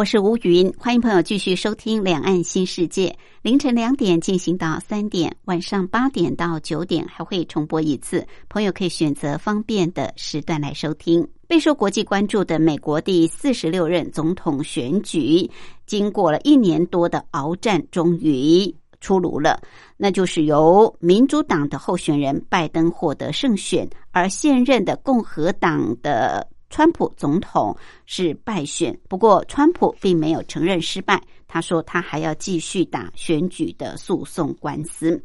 我是吴云，欢迎朋友继续收听《两岸新世界》。凌晨两点进行到三点，晚上八点到九点还会重播一次，朋友可以选择方便的时段来收听。备受国际关注的美国第四十六任总统选举，经过了一年多的鏖战，终于出炉了，那就是由民主党的候选人拜登获得胜选，而现任的共和党的。川普总统是败选，不过川普并没有承认失败。他说他还要继续打选举的诉讼官司。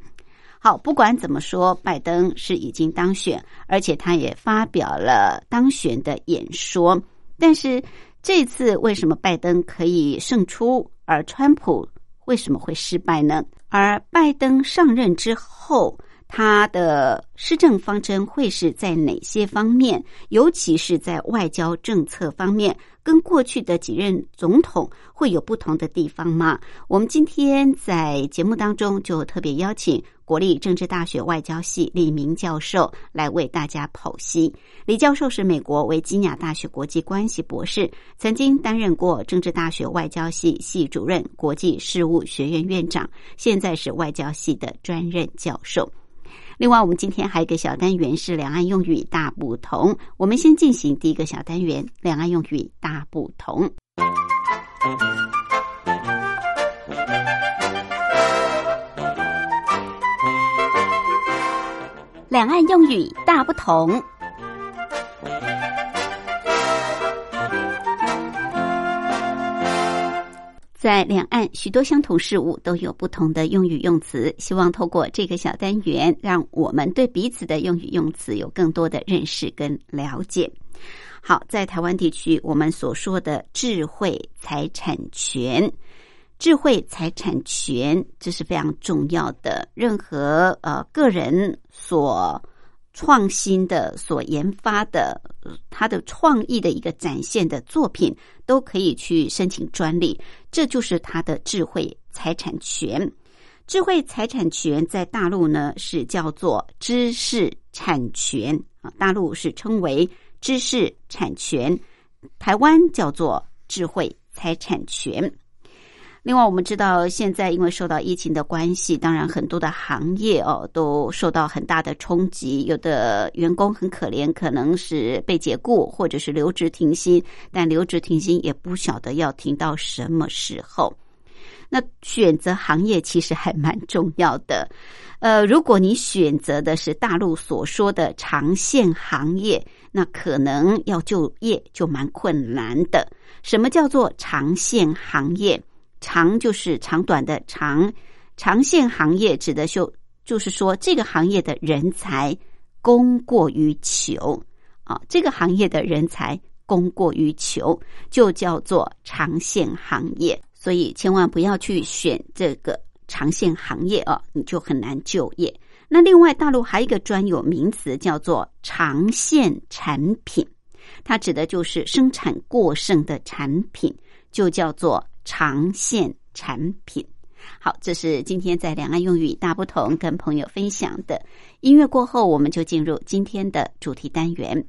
好，不管怎么说，拜登是已经当选，而且他也发表了当选的演说。但是这次为什么拜登可以胜出，而川普为什么会失败呢？而拜登上任之后。他的施政方针会是在哪些方面？尤其是在外交政策方面，跟过去的几任总统会有不同的地方吗？我们今天在节目当中就特别邀请国立政治大学外交系李明教授来为大家剖析。李教授是美国维吉尼亚大学国际关系博士，曾经担任过政治大学外交系系主任、国际事务学院院长，现在是外交系的专任教授。另外，我们今天还有一个小单元是两岸用语大不同。我们先进行第一个小单元：两岸用语大不同。两岸用语大不同。在两岸，许多相同事物都有不同的用语用词。希望透过这个小单元，让我们对彼此的用语用词有更多的认识跟了解。好，在台湾地区，我们所说的智慧财产权，智慧财产权这是非常重要的。任何呃个人所创新的、所研发的、他的创意的一个展现的作品，都可以去申请专利，这就是他的智慧财产权。智慧财产权在大陆呢是叫做知识产权啊，大陆是称为知识产权，台湾叫做智慧财产权。另外，我们知道现在因为受到疫情的关系，当然很多的行业哦都受到很大的冲击，有的员工很可怜，可能是被解雇或者是留职停薪，但留职停薪也不晓得要停到什么时候。那选择行业其实还蛮重要的，呃，如果你选择的是大陆所说的长线行业，那可能要就业就蛮困难的。什么叫做长线行业？长就是长短的长，长线行业指的就就是说这个行业的人才供过于求啊，这个行业的人才供过于求，就叫做长线行业。所以千万不要去选这个长线行业啊，你就很难就业。那另外大陆还有一个专有名词叫做长线产品，它指的就是生产过剩的产品，就叫做。长线产品，好，这是今天在两岸用语大不同跟朋友分享的。音乐过后，我们就进入今天的主题单元。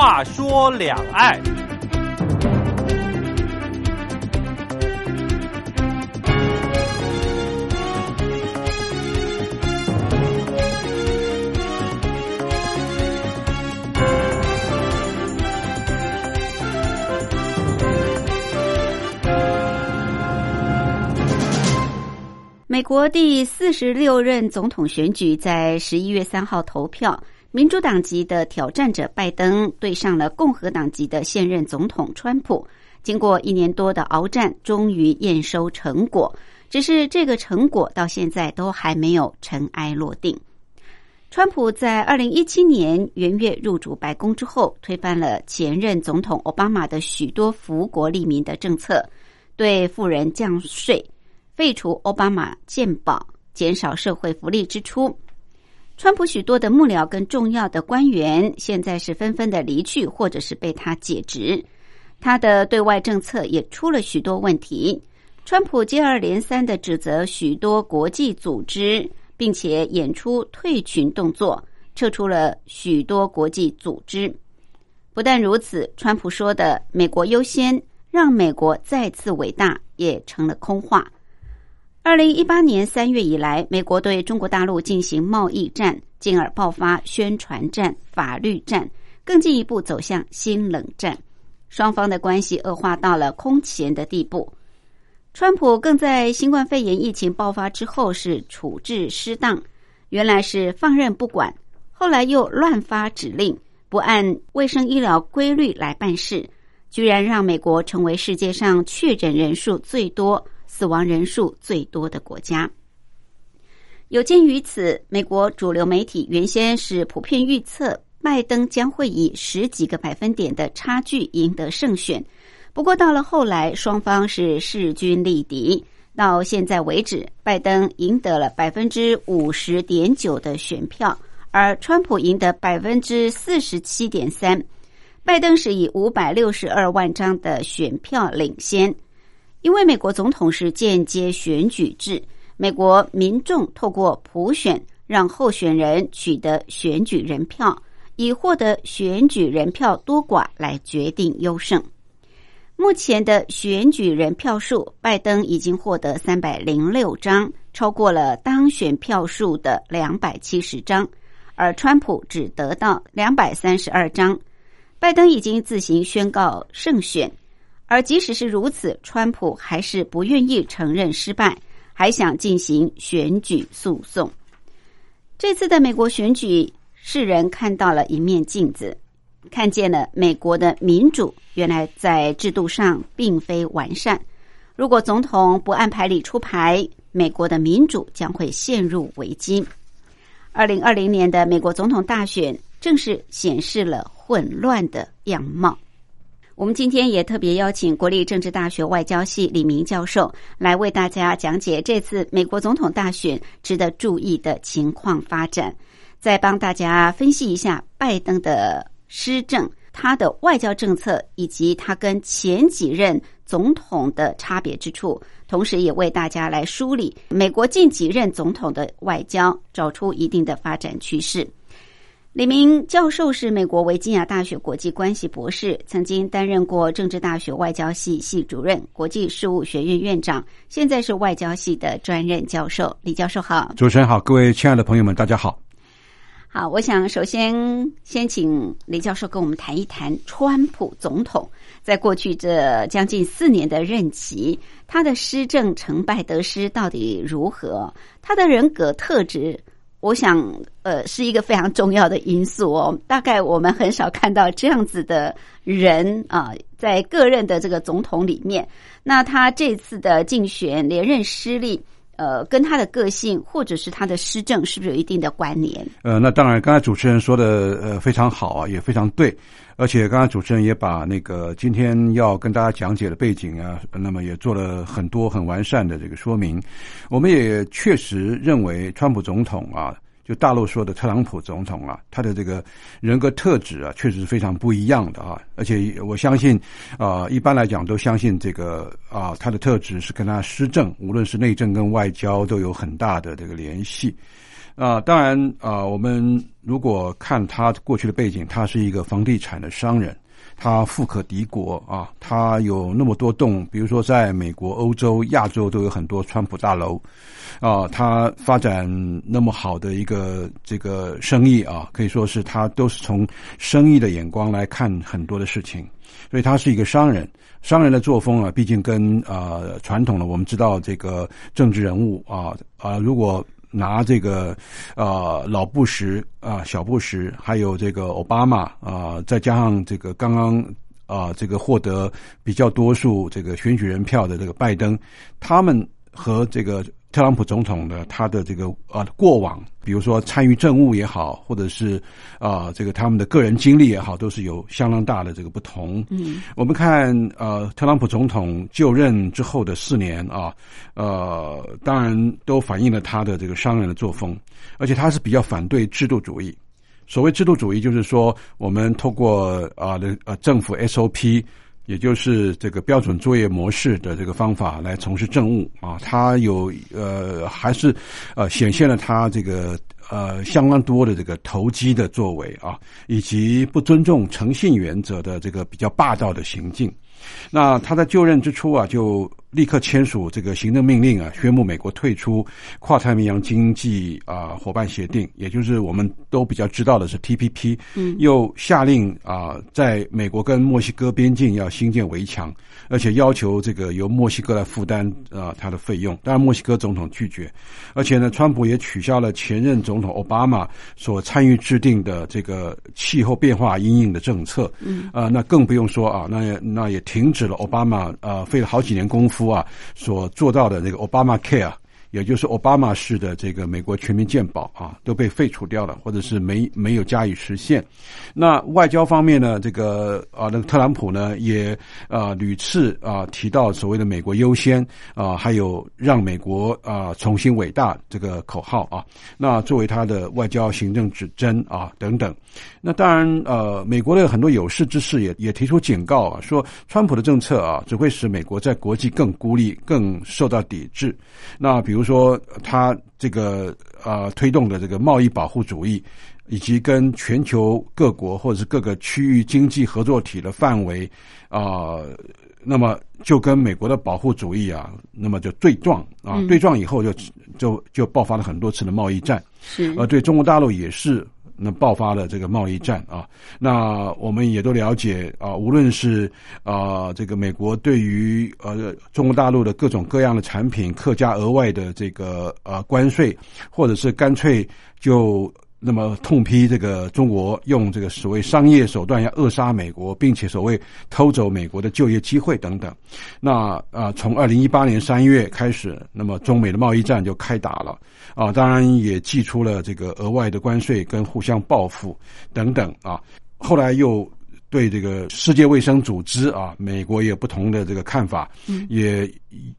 话说两岸。美国第四十六任总统选举在十一月三号投票民主党籍的挑战者拜登对上了共和党籍的现任总统川普。经过一年多的鏖战，终于验收成果。只是这个成果到现在都还没有尘埃落定。川普在二零一七年元月入主白宫之后，推翻了前任总统奥巴马的许多福国利民的政策，对富人降税。废除奥巴马健保，减少社会福利支出。川普许多的幕僚跟重要的官员，现在是纷纷的离去，或者是被他解职。他的对外政策也出了许多问题。川普接二连三的指责许多国际组织，并且演出退群动作，撤出了许多国际组织。不但如此，川普说的“美国优先”，让美国再次伟大，也成了空话。二零一八年三月以来，美国对中国大陆进行贸易战，进而爆发宣传战、法律战，更进一步走向新冷战。双方的关系恶化到了空前的地步。川普更在新冠肺炎疫情爆发之后是处置失当，原来是放任不管，后来又乱发指令，不按卫生医疗规律来办事，居然让美国成为世界上确诊人数最多。死亡人数最多的国家。有鉴于此，美国主流媒体原先是普遍预测拜登将会以十几个百分点的差距赢得胜选。不过到了后来，双方是势均力敌。到现在为止，拜登赢得了百分之五十点九的选票，而川普赢得百分之四十七点三。拜登是以五百六十二万张的选票领先。因为美国总统是间接选举制，美国民众透过普选让候选人取得选举人票，以获得选举人票多寡来决定优胜。目前的选举人票数，拜登已经获得三百零六张，超过了当选票数的两百七十张，而川普只得到两百三十二张。拜登已经自行宣告胜选。而即使是如此，川普还是不愿意承认失败，还想进行选举诉讼。这次的美国选举，世人看到了一面镜子，看见了美国的民主原来在制度上并非完善。如果总统不按牌理出牌，美国的民主将会陷入危机。二零二零年的美国总统大选，正是显示了混乱的样貌。我们今天也特别邀请国立政治大学外交系李明教授来为大家讲解这次美国总统大选值得注意的情况发展，再帮大家分析一下拜登的施政、他的外交政策以及他跟前几任总统的差别之处，同时也为大家来梳理美国近几任总统的外交，找出一定的发展趋势。李明教授是美国维吉尼亚大学国际关系博士，曾经担任过政治大学外交系系主任、国际事务学院院长，现在是外交系的专任教授。李教授好，主持人好，各位亲爱的朋友们，大家好。好，我想首先先请李教授跟我们谈一谈川普总统在过去这将近四年的任期，他的施政成败得失到底如何？他的人格特质。我想，呃，是一个非常重要的因素哦。大概我们很少看到这样子的人啊，在个任的这个总统里面，那他这次的竞选连任失利，呃，跟他的个性或者是他的施政，是不是有一定的关联？呃，那当然，刚才主持人说的呃非常好啊，也非常对。而且刚才主持人也把那个今天要跟大家讲解的背景啊，那么也做了很多很完善的这个说明。我们也确实认为，川普总统啊，就大陆说的特朗普总统啊，他的这个人格特质啊，确实是非常不一样的啊。而且我相信啊，一般来讲都相信这个啊，他的特质是跟他施政，无论是内政跟外交都有很大的这个联系。啊，当然啊，我们如果看他过去的背景，他是一个房地产的商人，他富可敌国啊，他有那么多栋，比如说在美国、欧洲、亚洲都有很多川普大楼啊，他发展那么好的一个这个生意啊，可以说是他都是从生意的眼光来看很多的事情，所以他是一个商人。商人的作风啊，毕竟跟呃传统的我们知道这个政治人物啊啊，如果拿这个呃老布什啊、小布什，还有这个奥巴马啊，再加上这个刚刚啊这个获得比较多数这个选举人票的这个拜登，他们和这个。特朗普总统的他的这个呃过往，比如说参与政务也好，或者是啊这个他们的个人经历也好，都是有相当大的这个不同。嗯，我们看呃特朗普总统就任之后的四年啊，呃当然都反映了他的这个商人的作风，而且他是比较反对制度主义。所谓制度主义，就是说我们透过啊的呃政府 SOP。也就是这个标准作业模式的这个方法来从事政务啊，他有呃还是呃显现了他这个呃相当多的这个投机的作为啊，以及不尊重诚信原则的这个比较霸道的行径。那他在就任之初啊，就立刻签署这个行政命令啊，宣布美国退出跨太平洋经济啊伙伴协定，也就是我们都比较知道的是 TPP。嗯，又下令啊，在美国跟墨西哥边境要新建围墙，而且要求这个由墨西哥来负担啊它的费用。当然，墨西哥总统拒绝，而且呢，川普也取消了前任总统奥巴马所参与制定的这个气候变化阴影的政策。嗯，啊，那更不用说啊，那也那也。停止了奥巴马呃费了好几年功夫夫啊所做到的那个奥巴马 Care，也就是奥巴马式的这个美国全民健保啊都被废除掉了，或者是没没有加以实现。那外交方面呢，这个啊那个特朗普呢也啊屡次啊提到所谓的美国优先啊，还有让美国啊重新伟大这个口号啊，那作为他的外交行政指针啊等等。那当然，呃，美国的很多有识之士也也提出警告啊，说川普的政策啊，只会使美国在国际更孤立、更受到抵制。那比如说，他这个呃推动的这个贸易保护主义，以及跟全球各国或者是各个区域经济合作体的范围啊，那么就跟美国的保护主义啊，那么就对撞啊，对撞以后就就就爆发了很多次的贸易战。是，呃，对中国大陆也是。那爆发了这个贸易战啊，那我们也都了解啊，无论是啊这个美国对于呃中国大陆的各种各样的产品课加额外的这个呃关税，或者是干脆就。那么痛批这个中国用这个所谓商业手段要扼杀美国，并且所谓偷走美国的就业机会等等。那啊，从二零一八年三月开始，那么中美的贸易战就开打了啊，当然也寄出了这个额外的关税跟互相报复等等啊，后来又。对这个世界卫生组织啊，美国也有不同的这个看法，也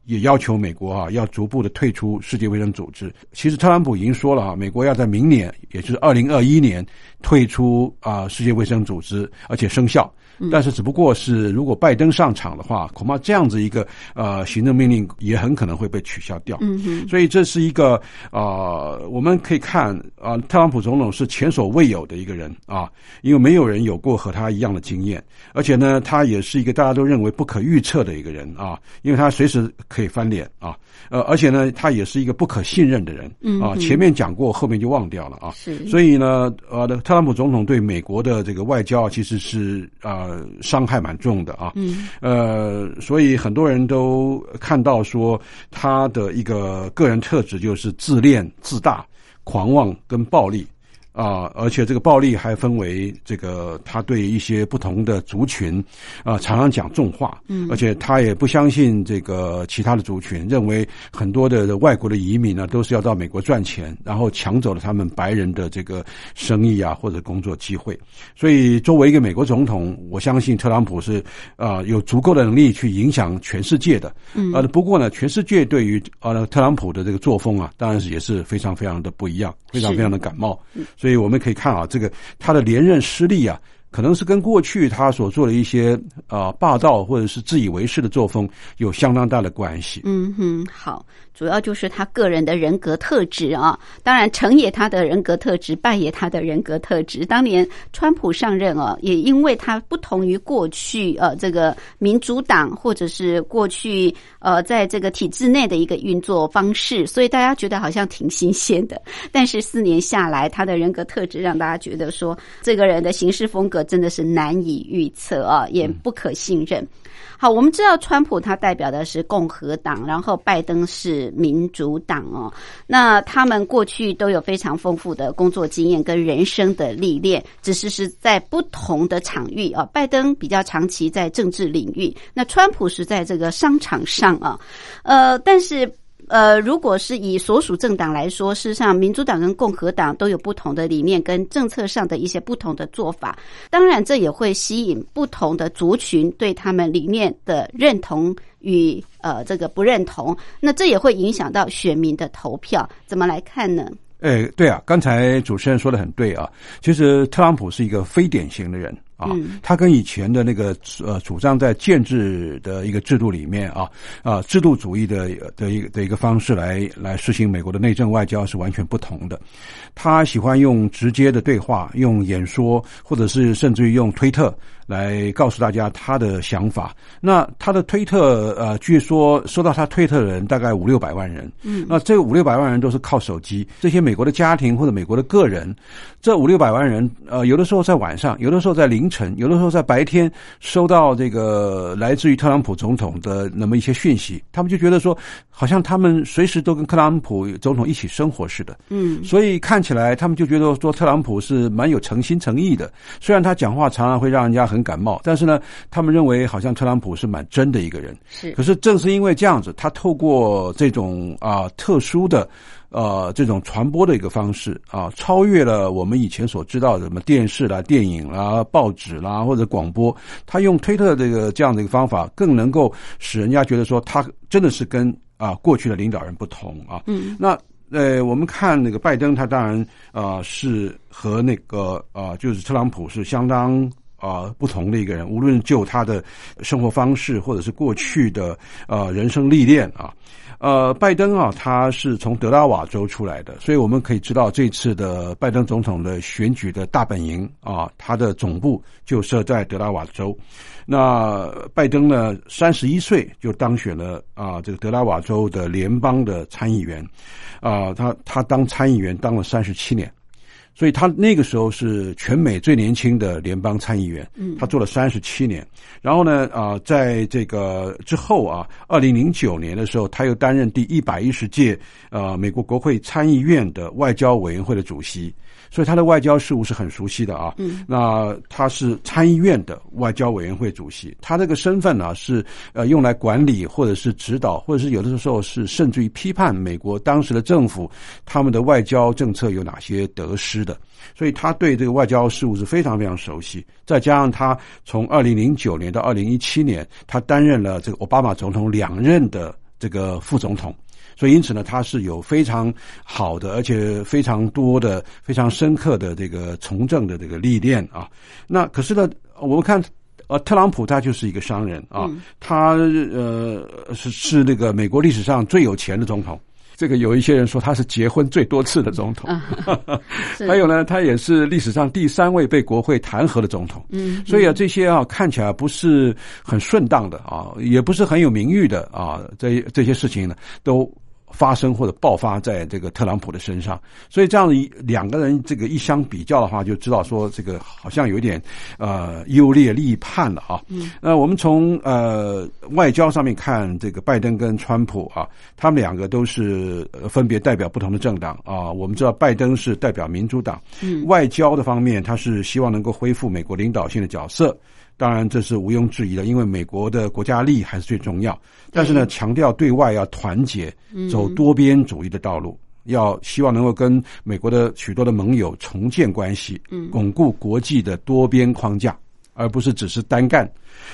也要求美国啊要逐步的退出世界卫生组织。其实特朗普已经说了啊，美国要在明年，也就是二零二一年退出啊世界卫生组织，而且生效。但是只不过是，如果拜登上场的话，恐怕这样子一个呃行政命令也很可能会被取消掉。嗯所以这是一个啊，我们可以看啊，特朗普总统是前所未有的一个人啊，因为没有人有过和他一样的经验，而且呢，他也是一个大家都认为不可预测的一个人啊，因为他随时可以翻脸啊，呃，而且呢，他也是一个不可信任的人啊。前面讲过，后面就忘掉了啊。是。所以呢，呃，特朗普总统对美国的这个外交其实是啊。呃，伤害蛮重的啊，嗯，呃，所以很多人都看到说他的一个个人特质就是自恋、自大、狂妄跟暴力。啊，而且这个暴力还分为这个，他对一些不同的族群啊，常常讲重话，嗯，而且他也不相信这个其他的族群，认为很多的外国的移民呢，都是要到美国赚钱，然后抢走了他们白人的这个生意啊或者工作机会。所以作为一个美国总统，我相信特朗普是啊有足够的能力去影响全世界的，嗯，呃，不过呢，全世界对于呃特朗普的这个作风啊，当然是也是非常非常的不一样，非常非常的感冒。所以我们可以看啊，这个他的连任失利啊，可能是跟过去他所做的一些呃霸道或者是自以为是的作风有相当大的关系。嗯哼，好，主要就是他个人的人格特质啊。当然，成也他的人格特质，败也他的人格特质。当年川普上任啊，也因为他不同于过去呃这个民主党或者是过去呃在这个体制内的一个运作方式，所以大家觉得好像挺新鲜的。但是四年下来，他的人格特质让大家觉得说，这个人的行事风格真的是难以预测啊，也不可信任。好，我们知道川普他代表的是共和党，然后拜登是民主党哦。那他们过去都有非常丰富的工作经验跟人生的历练，只是是在不同的场域啊。拜登比较长期在政治领域，那川普是在这个商场上啊。呃，但是。呃，如果是以所属政党来说，事实上，民主党跟共和党都有不同的理念跟政策上的一些不同的做法。当然，这也会吸引不同的族群对他们理念的认同与呃这个不认同。那这也会影响到选民的投票。怎么来看呢？哎，对啊，刚才主持人说的很对啊。其实特朗普是一个非典型的人。啊，他跟以前的那个呃主张在建制的一个制度里面啊啊制度主义的的一个的一个方式来来实行美国的内政外交是完全不同的。他喜欢用直接的对话，用演说，或者是甚至于用推特。来告诉大家他的想法。那他的推特，呃，据说收到他推特的人大概五六百万人。嗯，那这五六百万人都是靠手机。这些美国的家庭或者美国的个人，这五六百万人，呃，有的时候在晚上，有的时候在凌晨，有的时候在白天，收到这个来自于特朗普总统的那么一些讯息，他们就觉得说，好像他们随时都跟特朗普总统一起生活似的。嗯，所以看起来他们就觉得说，特朗普是蛮有诚心诚意的。虽然他讲话常常会让人家很。感冒，但是呢，他们认为好像特朗普是蛮真的一个人。是，可是正是因为这样子，他透过这种啊特殊的呃这种传播的一个方式啊，超越了我们以前所知道的什么电视啦、电影啦、报纸啦或者广播。他用推特这个这样的一个方法，更能够使人家觉得说他真的是跟啊过去的领导人不同啊。嗯，那呃，我们看那个拜登，他当然啊是和那个啊就是特朗普是相当。啊，不同的一个人，无论就他的生活方式，或者是过去的呃人生历练啊，呃，拜登啊，他是从德拉瓦州出来的，所以我们可以知道这次的拜登总统的选举的大本营啊，他的总部就设在德拉瓦州。那拜登呢，三十一岁就当选了啊，这个德拉瓦州的联邦的参议员啊，他他当参议员当了三十七年。所以他那个时候是全美最年轻的联邦参议员，他做了三十七年。然后呢，啊，在这个之后啊，二零零九年的时候，他又担任第一百一十届呃美国国会参议院的外交委员会的主席。所以他的外交事务是很熟悉的啊。嗯，那他是参议院的外交委员会主席，他这个身份呢是呃用来管理或者是指导，或者是有的时候是甚至于批判美国当时的政府他们的外交政策有哪些得失的。所以他对这个外交事务是非常非常熟悉。再加上他从二零零九年到二零一七年，他担任了这个奥巴马总统两任的这个副总统。所以，因此呢，他是有非常好的，而且非常多的、非常深刻的这个从政的这个历练啊。那可是呢，我们看，呃，特朗普他就是一个商人啊，他呃是是那个美国历史上最有钱的总统。这个有一些人说他是结婚最多次的总统，还有呢，他也是历史上第三位被国会弹劾的总统。嗯，所以啊，这些啊看起来不是很顺当的啊，也不是很有名誉的啊，这这些事情呢都。发生或者爆发在这个特朗普的身上，所以这样一两个人这个一相比较的话，就知道说这个好像有点呃优劣立判了啊。嗯，那我们从呃外交上面看，这个拜登跟川普啊，他们两个都是分别代表不同的政党啊。我们知道拜登是代表民主党，嗯，外交的方面他是希望能够恢复美国领导性的角色。当然，这是毋庸置疑的，因为美国的国家利益还是最重要。但是呢，强调对外要团结，走多边主义的道路，要希望能够跟美国的许多的盟友重建关系，巩固国际的多边框架，而不是只是单干。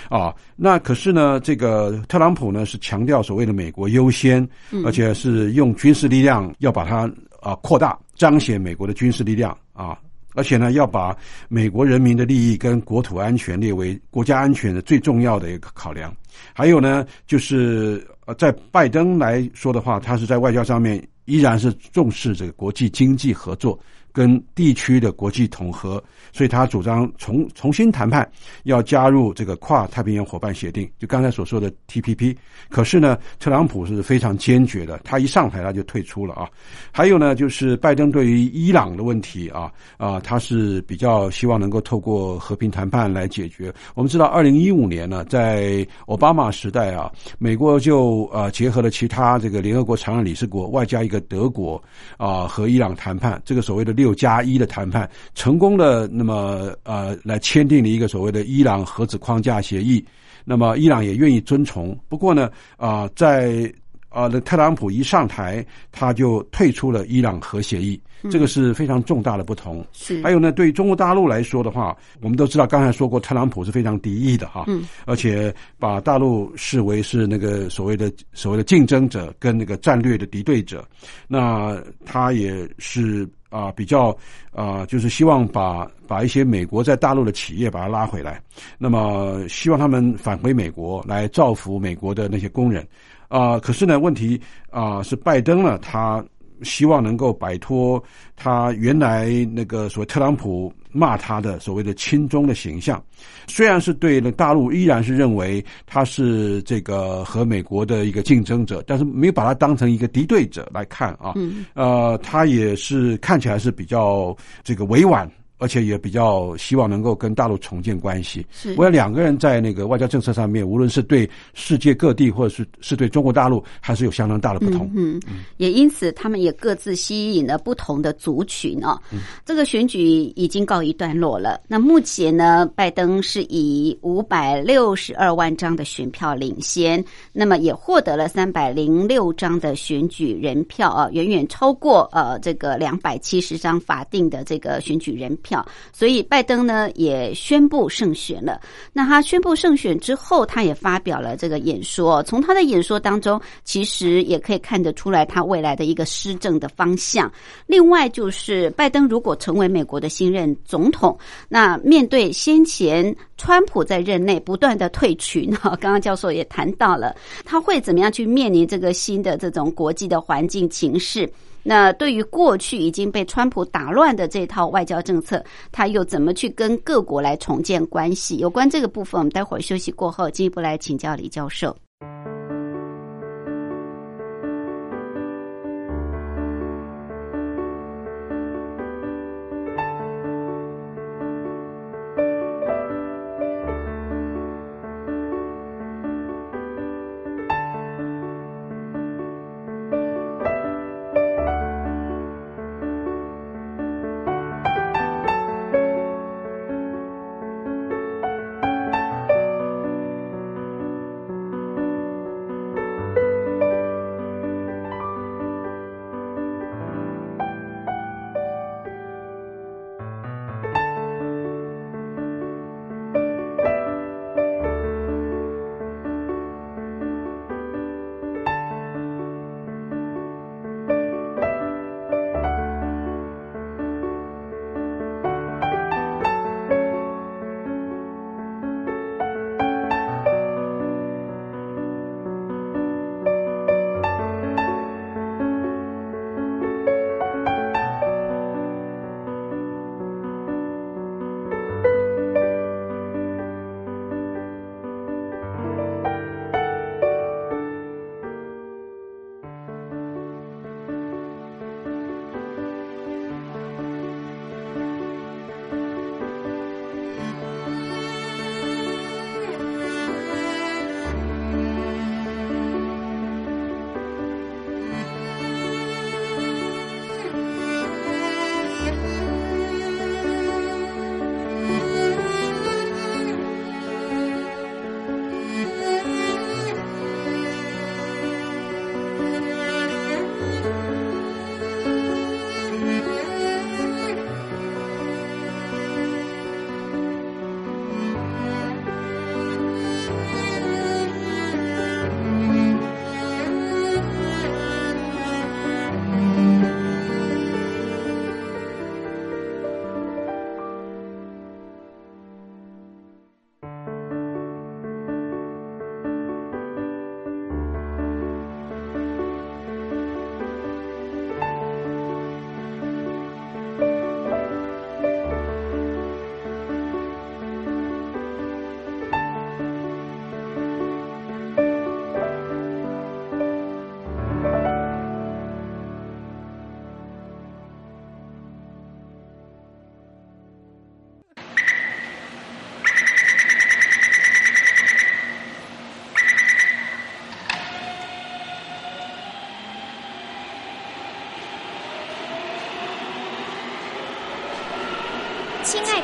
啊，那可是呢，这个特朗普呢是强调所谓的美国优先，而且是用军事力量要把它啊扩大，彰显美国的军事力量啊。而且呢，要把美国人民的利益跟国土安全列为国家安全的最重要的一个考量。还有呢，就是呃，在拜登来说的话，他是在外交上面依然是重视这个国际经济合作。跟地区的国际统合，所以他主张重重新谈判，要加入这个跨太平洋伙伴协定，就刚才所说的 TPP。可是呢，特朗普是非常坚决的，他一上台他就退出了啊。还有呢，就是拜登对于伊朗的问题啊啊，他是比较希望能够透过和平谈判来解决。我们知道，二零一五年呢，在奥巴马时代啊，美国就呃结合了其他这个联合国常任理事国，外加一个德国啊，和伊朗谈判，这个所谓的六。六加一的谈判成功的，那么呃，来签订了一个所谓的伊朗核子框架协议。那么伊朗也愿意遵从。不过呢，啊，在啊，那特朗普一上台，他就退出了伊朗核协议，这个是非常重大的不同。是。还有呢，对中国大陆来说的话，我们都知道，刚才说过，特朗普是非常敌意的哈。嗯。而且把大陆视为是那个所谓的所谓的竞争者跟那个战略的敌对者，那他也是。啊，比较啊，就是希望把把一些美国在大陆的企业把它拉回来，那么希望他们返回美国来造福美国的那些工人啊。可是呢，问题啊是拜登呢，他。希望能够摆脱他原来那个所谓特朗普骂他的所谓的亲中的形象，虽然是对那大陆依然是认为他是这个和美国的一个竞争者，但是没有把他当成一个敌对者来看啊。呃，他也是看起来是比较这个委婉。而且也比较希望能够跟大陆重建关系。是，我想两个人在那个外交政策上面，无论是对世界各地，或者是是对中国大陆，还是有相当大的不同。嗯，也因此他们也各自吸引了不同的族群哦。嗯这个选举已经告一段落了。那目前呢，拜登是以五百六十二万张的选票领先，那么也获得了三百零六张的选举人票啊，远远超过呃这个两百七十张法定的这个选举人。票，票所以拜登呢也宣布胜选了。那他宣布胜选之后，他也发表了这个演说。从他的演说当中，其实也可以看得出来他未来的一个施政的方向。另外，就是拜登如果成为美国的新任总统，那面对先前川普在任内不断的退群，哈，刚刚教授也谈到了，他会怎么样去面临这个新的这种国际的环境情势？那对于过去已经被川普打乱的这套外交政策，他又怎么去跟各国来重建关系？有关这个部分，我们待会儿休息过后进一步来请教李教授。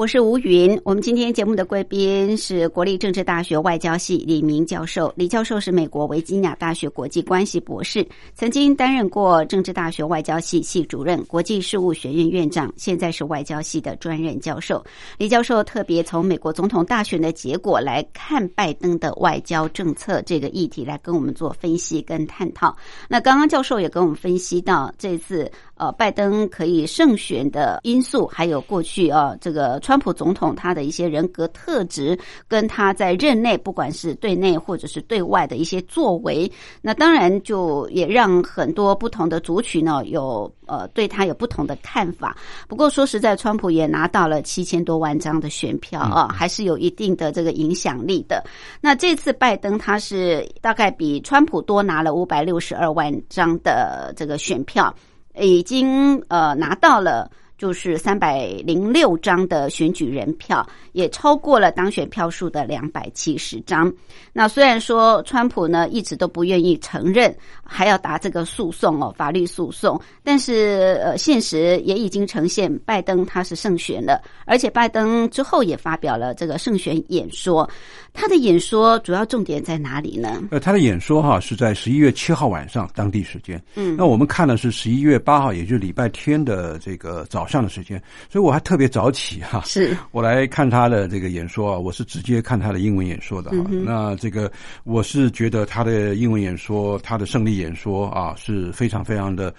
我是吴云，我们今天节目的贵宾是国立政治大学外交系李明教授。李教授是美国维吉尼亚大学国际关系博士，曾经担任过政治大学外交系系主任、国际事务学院院长，现在是外交系的专任教授。李教授特别从美国总统大选的结果来看拜登的外交政策这个议题，来跟我们做分析跟探讨。那刚刚教授也跟我们分析到这次。呃，拜登可以胜选的因素，还有过去啊，这个川普总统他的一些人格特质，跟他在任内不管是对内或者是对外的一些作为，那当然就也让很多不同的族群呢有呃对他有不同的看法。不过说实在，川普也拿到了七千多万张的选票啊，还是有一定的这个影响力的。那这次拜登他是大概比川普多拿了五百六十二万张的这个选票。已经呃拿到了。就是三百零六张的选举人票，也超过了当选票数的两百七十张。那虽然说川普呢一直都不愿意承认，还要打这个诉讼哦，法律诉讼，但是呃，现实也已经呈现拜登他是胜选了，而且拜登之后也发表了这个胜选演说。他的演说主要重点在哪里呢？呃，他的演说哈是在十一月七号晚上当地时间，嗯，那我们看的是十一月八号，也就是礼拜天的这个早。上的时间，所以我还特别早起哈，是我来看他的这个演说啊，我是直接看他的英文演说的哈。那这个我是觉得他的英文演说，他的胜利演说啊，是非常非常的。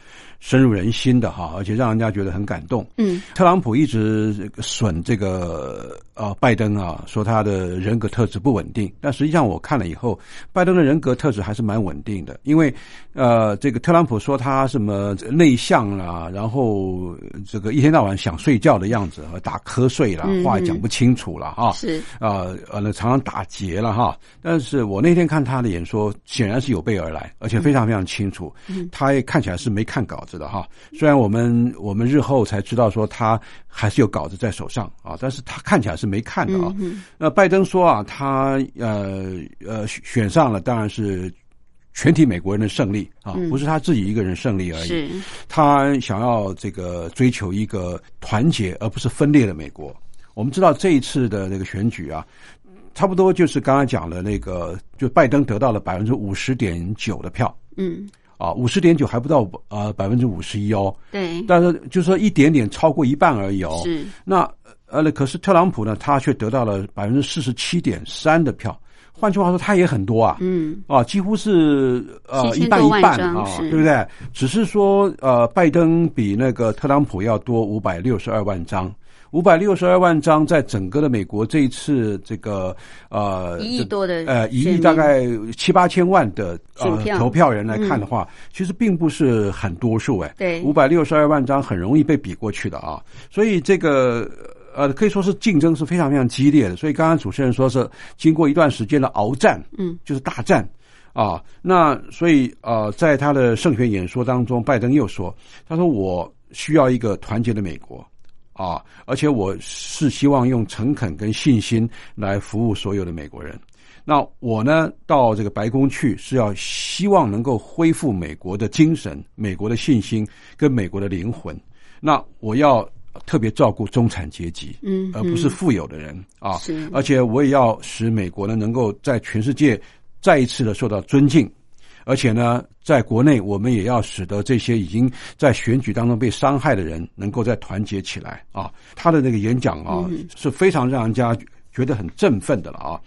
深入人心的哈，而且让人家觉得很感动。嗯，特朗普一直损这个呃拜登啊，说他的人格特质不稳定。但实际上我看了以后，拜登的人格特质还是蛮稳定的。因为呃，这个特朗普说他什么内向啦，然后这个一天到晚想睡觉的样子和，打瞌睡了，话讲不清楚了哈。是啊呃，常常打结了哈。但是我那天看他的演说，显然是有备而来，而且非常非常清楚。嗯，他也看起来是没看稿子。的哈，虽然我们我们日后才知道说他还是有稿子在手上啊，但是他看起来是没看到啊。那拜登说啊，他呃呃选上了，当然是全体美国人的胜利啊，不是他自己一个人胜利而已。他想要这个追求一个团结而不是分裂的美国。我们知道这一次的那个选举啊，差不多就是刚刚讲的那个，就拜登得到了百分之五十点九的票。嗯。啊，五十点九还不到呃百分之五十一哦。对。但是就是说一点点超过一半而已哦。是。那呃，可是特朗普呢，他却得到了百分之四十七点三的票。换句话说，他也很多啊。嗯。啊，几乎是呃一半一半啊，对不对？只是说呃，拜登比那个特朗普要多五百六十二万张。五百六十二万张，在整个的美国这一次这个呃一亿多的呃一亿大概七八千万的呃投票人来看的话，其实并不是很多数哎。对，五百六十二万张很容易被比过去的啊，所以这个呃可以说是竞争是非常非常激烈的。所以刚刚主持人说是经过一段时间的鏖战，嗯，就是大战啊。那所以呃，在他的胜选演说当中，拜登又说，他说我需要一个团结的美国。啊！而且我是希望用诚恳跟信心来服务所有的美国人。那我呢，到这个白宫去是要希望能够恢复美国的精神、美国的信心跟美国的灵魂。那我要特别照顾中产阶级，嗯，而不是富有的人啊。而且我也要使美国呢，能够在全世界再一次的受到尊敬。而且呢，在国内，我们也要使得这些已经在选举当中被伤害的人能够再团结起来啊！他的那个演讲啊，是非常让人家觉得很振奋的了啊！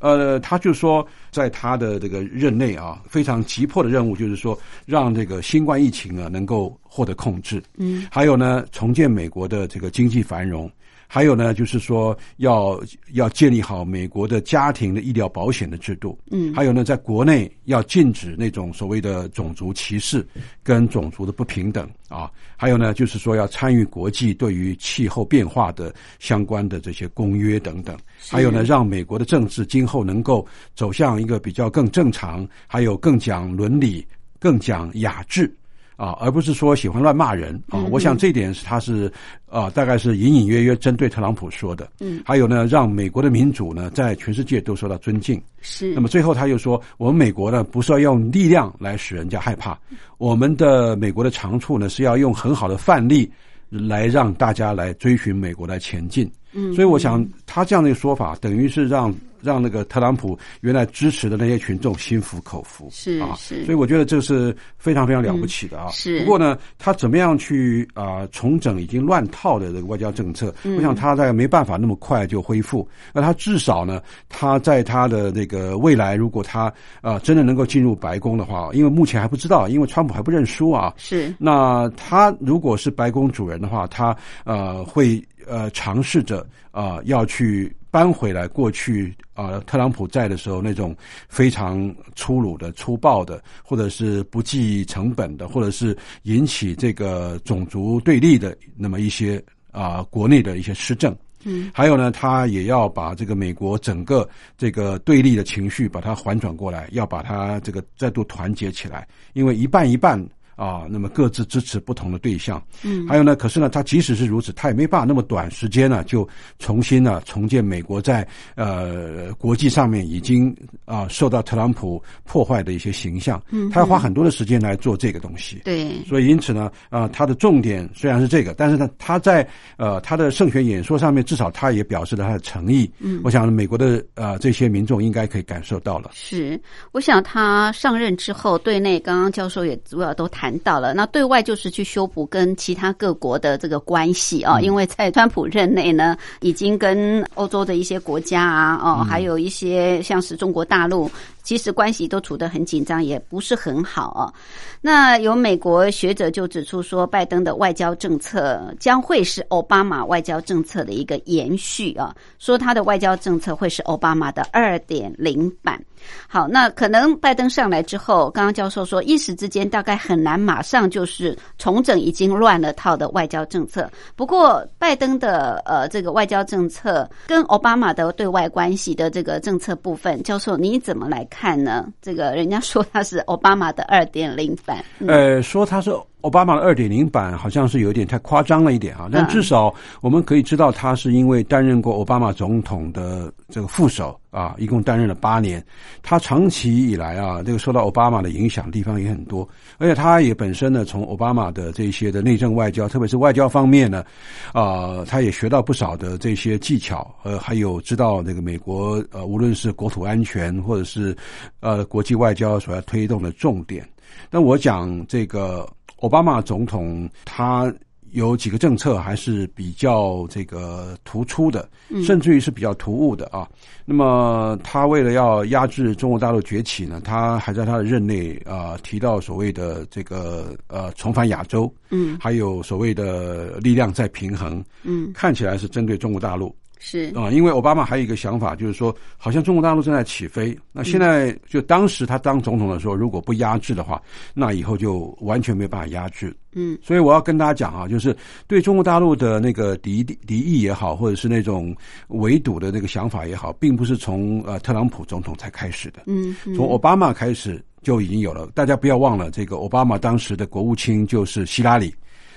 呃，他就说，在他的这个任内啊，非常急迫的任务就是说，让这个新冠疫情啊能够获得控制。嗯，还有呢，重建美国的这个经济繁荣。还有呢，就是说要要建立好美国的家庭的医疗保险的制度，嗯，还有呢，在国内要禁止那种所谓的种族歧视跟种族的不平等。啊，还有呢，就是说要参与国际对于气候变化的相关的这些公约等等，还有呢，让美国的政治今后能够走向一个比较更正常，还有更讲伦理、更讲雅致。啊，而不是说喜欢乱骂人啊！我想这点是他是啊，大概是隐隐约约针对特朗普说的。嗯，还有呢，让美国的民主呢在全世界都受到尊敬。是。那么最后他又说，我们美国呢不是要用力量来使人家害怕，我们的美国的长处呢是要用很好的范例来让大家来追寻美国来前进。嗯，所以我想他这样的一个说法，等于是让。让那个特朗普原来支持的那些群众心服口服，是啊，是，所以我觉得这是非常非常了不起的啊。是，不过呢，他怎么样去啊重整已经乱套的这个外交政策？我想他在没办法那么快就恢复。那他至少呢，他在他的那个未来，如果他啊真的能够进入白宫的话，因为目前还不知道，因为川普还不认输啊。是，那他如果是白宫主人的话，他呃会呃尝试着啊要去。搬回来过去啊，特朗普在的时候那种非常粗鲁的、粗暴的，或者是不计成本的，或者是引起这个种族对立的那么一些啊国内的一些施政。嗯，还有呢，他也要把这个美国整个这个对立的情绪把它缓转过来，要把它这个再度团结起来，因为一半一半。啊，那么各自支持不同的对象，嗯，还有呢，可是呢，他即使是如此，他也没办法那么短时间呢，就重新呢重建美国在呃国际上面已经啊受到特朗普破坏的一些形象，嗯，他要花很多的时间来做这个东西，对，所以因此呢，啊，他的重点虽然是这个，但是呢，他在呃他的胜选演说上面，至少他也表示了他的诚意，嗯，我想美国的呃这些民众应该可以感受到了，是，我想他上任之后，对内刚刚教授也主要都谈。谈到了，那对外就是去修补跟其他各国的这个关系啊，因为在川普任内呢，已经跟欧洲的一些国家啊，哦，还有一些像是中国大陆。其实关系都处得很紧张，也不是很好哦。那有美国学者就指出说，拜登的外交政策将会是奥巴马外交政策的一个延续啊，说他的外交政策会是奥巴马的二点零版。好，那可能拜登上来之后，刚刚教授说，一时之间大概很难马上就是重整已经乱了套的外交政策。不过，拜登的呃这个外交政策跟奥巴马的对外关系的这个政策部分，教授你怎么来？看呢，这个人家说他是奥巴马的二点零版，呃，说他是奥巴马的二点零版，好像是有点太夸张了一点啊。但至少我们可以知道，他是因为担任过奥巴马总统的这个副手啊，一共担任了八年。他长期以来啊，这个受到奥巴马的影响地方也很多，而且他也本身呢，从奥巴马的这些的内政外交，特别是外交方面呢，啊，他也学到不少的这些技巧，呃，还有知道这个美国呃，无论是国土安全或者是呃国际外交所要推动的重点。那我讲这个。奥巴马总统他有几个政策还是比较这个突出的，甚至于是比较突兀的啊。那么他为了要压制中国大陆崛起呢，他还在他的任内啊提到所谓的这个呃重返亚洲，嗯，还有所谓的力量在平衡，嗯，看起来是针对中国大陆。是啊，因为奥巴马还有一个想法，就是说，好像中国大陆正在起飞。那现在就当时他当总统的时候，如果不压制的话，那以后就完全没有办法压制。嗯，所以我要跟大家讲啊，就是对中国大陆的那个敌敌意也好，或者是那种围堵的那个想法也好，并不是从呃特朗普总统才开始的。嗯，从奥巴马开始就已经有了。大家不要忘了，这个奥巴马当时的国务卿就是希拉里。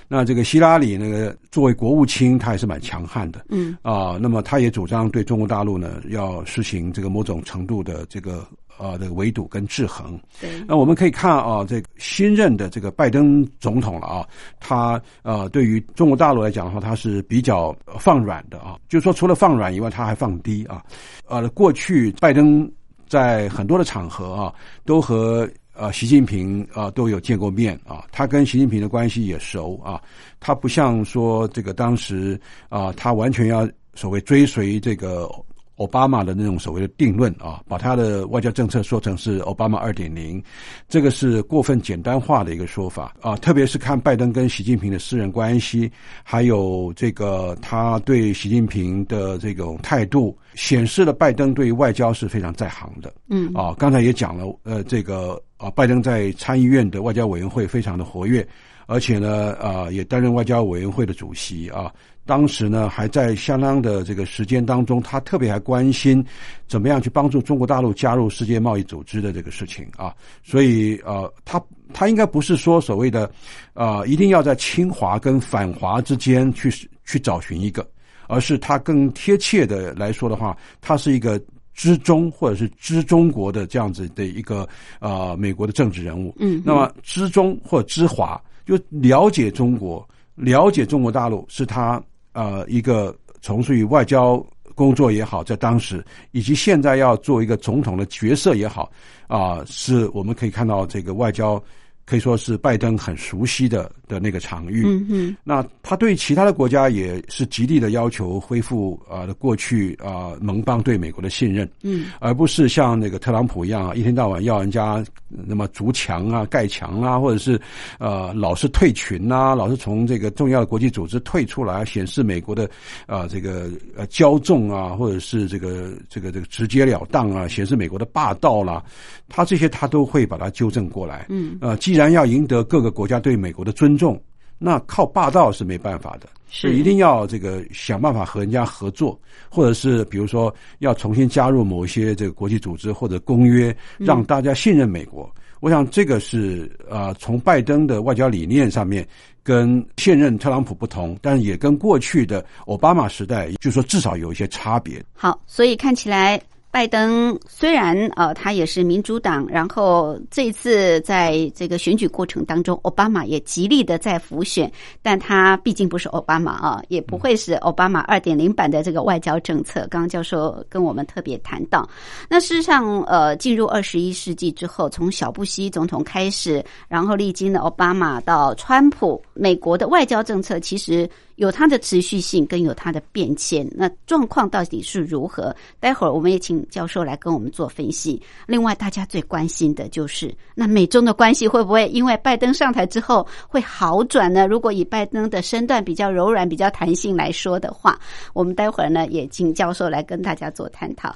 那这个希拉里那个作为国务卿，他也是蛮强悍的，嗯啊，那么他也主张对中国大陆呢要实行这个某种程度的这个呃这个围堵跟制衡。对，那我们可以看啊，这个新任的这个拜登总统了啊，他呃对于中国大陆来讲的话，他是比较放软的啊，就是说除了放软以外，他还放低啊。呃，过去拜登在很多的场合啊，都和呃，习近平啊都有见过面啊，他跟习近平的关系也熟啊，他不像说这个当时啊，他完全要所谓追随这个奥巴马的那种所谓的定论啊，把他的外交政策说成是奥巴马二点零，这个是过分简单化的一个说法啊。特别是看拜登跟习近平的私人关系，还有这个他对习近平的这种态度，显示了拜登对外交是非常在行的。嗯啊，刚才也讲了，呃，这个啊，拜登在参议院的外交委员会非常的活跃，而且呢，啊，也担任外交委员会的主席啊。当时呢，还在相当的这个时间当中，他特别还关心怎么样去帮助中国大陆加入世界贸易组织的这个事情啊。所以呃，他他应该不是说所谓的啊，一定要在侵华跟反华之间去去找寻一个，而是他更贴切的来说的话，他是一个知中或者是之中国的这样子的一个呃美国的政治人物。嗯，那么之中或之华，就了解中国，了解中国大陆是他。呃，一个从事于外交工作也好，在当时以及现在要做一个总统的角色也好，啊，是我们可以看到这个外交可以说是拜登很熟悉的的那个场域。嗯嗯，那他对其他的国家也是极力的要求恢复啊过去啊盟邦对美国的信任。嗯，而不是像那个特朗普一样，一天到晚要人家。那么筑墙啊、盖墙啊，或者是呃老是退群呐，老是从这个重要的国际组织退出来，显示美国的啊这个呃骄纵啊，或者是这个这个这个直截了当啊，显示美国的霸道啦，他这些他都会把它纠正过来。嗯，呃，既然要赢得各个国家对美国的尊重，那靠霸道是没办法的，是一定要这个想办法和人家合作，或者是比如说要重新加入某一些这个国际组织或者公约，让大家信任美国。我想这个是呃，从拜登的外交理念上面跟现任特朗普不同，但是也跟过去的奥巴马时代，就说至少有一些差别。好，所以看起来。拜登虽然呃，他也是民主党，然后这次在这个选举过程当中，奥巴马也极力的在辅选，但他毕竟不是奥巴马啊，也不会是奥巴马二点零版的这个外交政策。刚刚教授跟我们特别谈到，那事实上呃，进入二十一世纪之后，从小布希总统开始，然后历经了奥巴马到川普，美国的外交政策其实。有它的持续性，跟有它的变迁，那状况到底是如何？待会儿我们也请教授来跟我们做分析。另外，大家最关心的就是，那美中的关系会不会因为拜登上台之后会好转呢？如果以拜登的身段比较柔软、比较弹性来说的话，我们待会儿呢也请教授来跟大家做探讨。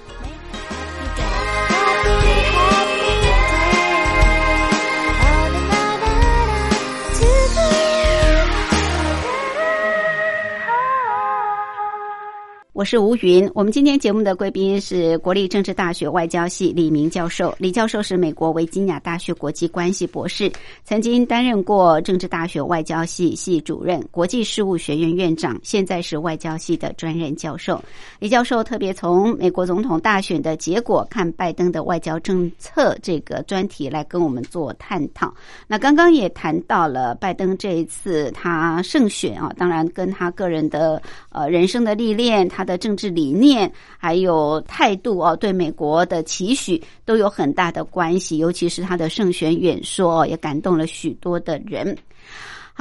我是吴云。我们今天节目的贵宾是国立政治大学外交系李明教授。李教授是美国维吉尼亚大学国际关系博士，曾经担任过政治大学外交系系主任、国际事务学院院长，现在是外交系的专任教授。李教授特别从美国总统大选的结果看拜登的外交政策这个专题来跟我们做探讨。那刚刚也谈到了拜登这一次他胜选啊，当然跟他个人的呃人生的历练，他的。的政治理念还有态度哦，对美国的期许都有很大的关系，尤其是他的胜选演说也感动了许多的人。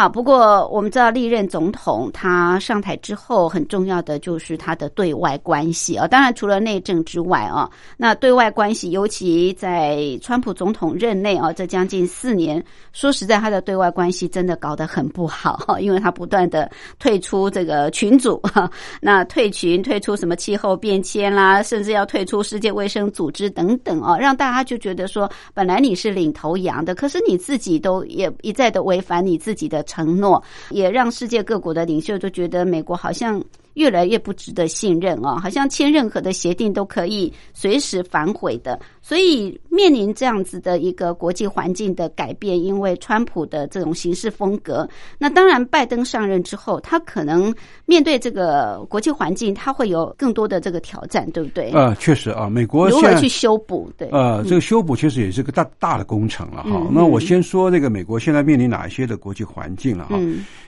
好，不过我们知道历任总统他上台之后，很重要的就是他的对外关系啊。当然，除了内政之外啊，那对外关系，尤其在川普总统任内啊，这将近四年，说实在，他的对外关系真的搞得很不好，因为他不断的退出这个群组，那退群、退出什么气候变迁啦，甚至要退出世界卫生组织等等啊，让大家就觉得说，本来你是领头羊的，可是你自己都也一再的违反你自己的。承诺也让世界各国的领袖都觉得美国好像。越来越不值得信任哦，好像签任何的协定都可以随时反悔的。所以面临这样子的一个国际环境的改变，因为川普的这种行事风格，那当然拜登上任之后，他可能面对这个国际环境，他会有更多的这个挑战，对不对？呃，确实啊，美国如何去修补？对，呃，这个修补确实也是个大大的工程了哈。那我先说这个美国现在面临哪一些的国际环境了哈。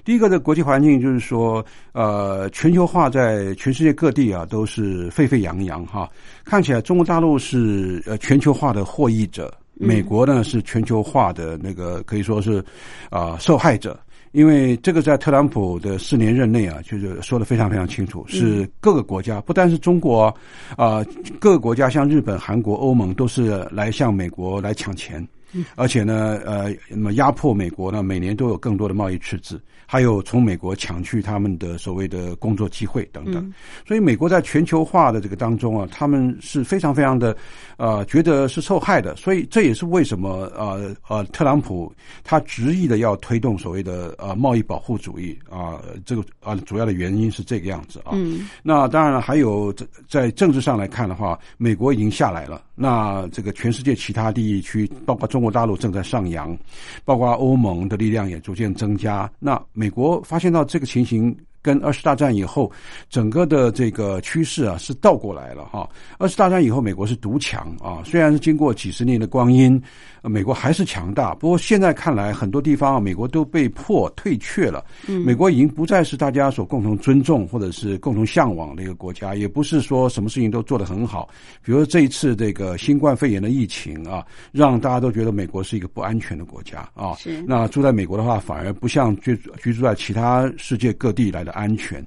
第一个的国际环境就是说，呃，全球化在全世界各地啊都是沸沸扬扬哈。看起来中国大陆是呃全球化的获益者，美国呢是全球化的那个可以说是啊受害者。因为这个在特朗普的四年任内啊，就是说的非常非常清楚，是各个国家，不单是中国啊，各个国家像日本、韩国、欧盟都是来向美国来抢钱。而且呢，呃，那么压迫美国呢，每年都有更多的贸易赤字，还有从美国抢去他们的所谓的工作机会等等。所以，美国在全球化的这个当中啊，他们是非常非常的，呃，觉得是受害的。所以，这也是为什么呃呃，特朗普他执意的要推动所谓的呃贸易保护主义啊，这个啊主要的原因是这个样子啊。那当然了，还有在在政治上来看的话，美国已经下来了。那这个全世界其他地区，包括中中国大陆正在上扬，包括欧盟的力量也逐渐增加。那美国发现到这个情形。跟二次大战以后，整个的这个趋势啊是倒过来了哈。二次大战以后，美国是独强啊，虽然是经过几十年的光阴，美国还是强大。不过现在看来，很多地方啊，美国都被迫退却了。美国已经不再是大家所共同尊重或者是共同向往的一个国家，也不是说什么事情都做得很好。比如这一次这个新冠肺炎的疫情啊，让大家都觉得美国是一个不安全的国家啊。是。那住在美国的话，反而不像居居住在其他世界各地来的。安全，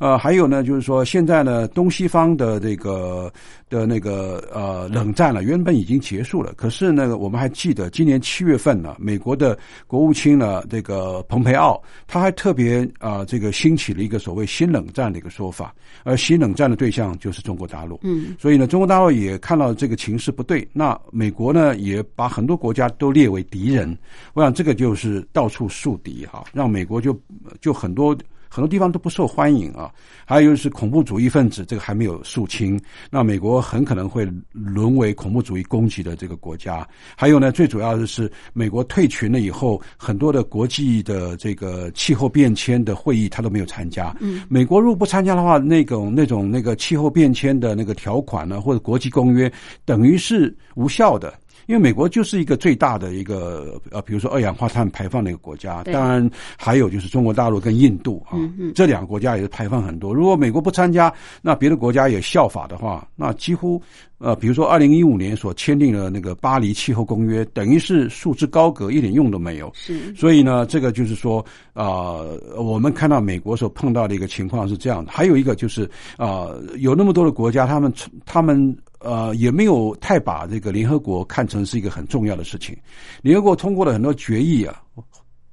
呃，还有呢，就是说，现在呢，东西方的这个的那个呃冷战了，原本已经结束了，可是呢，我们还记得今年七月份呢，美国的国务卿呢，这个蓬佩奥，他还特别啊，这个兴起了一个所谓新冷战的一个说法，而新冷战的对象就是中国大陆，嗯，所以呢，中国大陆也看到这个情势不对，那美国呢，也把很多国家都列为敌人，我想这个就是到处树敌哈，让美国就就很多。很多地方都不受欢迎啊，还有就是恐怖主义分子，这个还没有肃清，那美国很可能会沦为恐怖主义攻击的这个国家。还有呢，最主要的是美国退群了以后，很多的国际的这个气候变迁的会议他都没有参加。嗯，美国如果不参加的话，那种那种那个气候变迁的那个条款呢，或者国际公约，等于是无效的。因为美国就是一个最大的一个呃，比如说二氧化碳排放的一个国家，当然还有就是中国大陆跟印度啊，这两个国家也是排放很多。如果美国不参加，那别的国家也效法的话，那几乎呃，比如说二零一五年所签订的那个巴黎气候公约，等于是束之高阁，一点用都没有。是，所以呢，这个就是说啊，我们看到美国所碰到的一个情况是这样的。还有一个就是啊，有那么多的国家，他们他们呃，也没有太把这个联合国看成是一个很重要的事情。联合国通过了很多决议啊，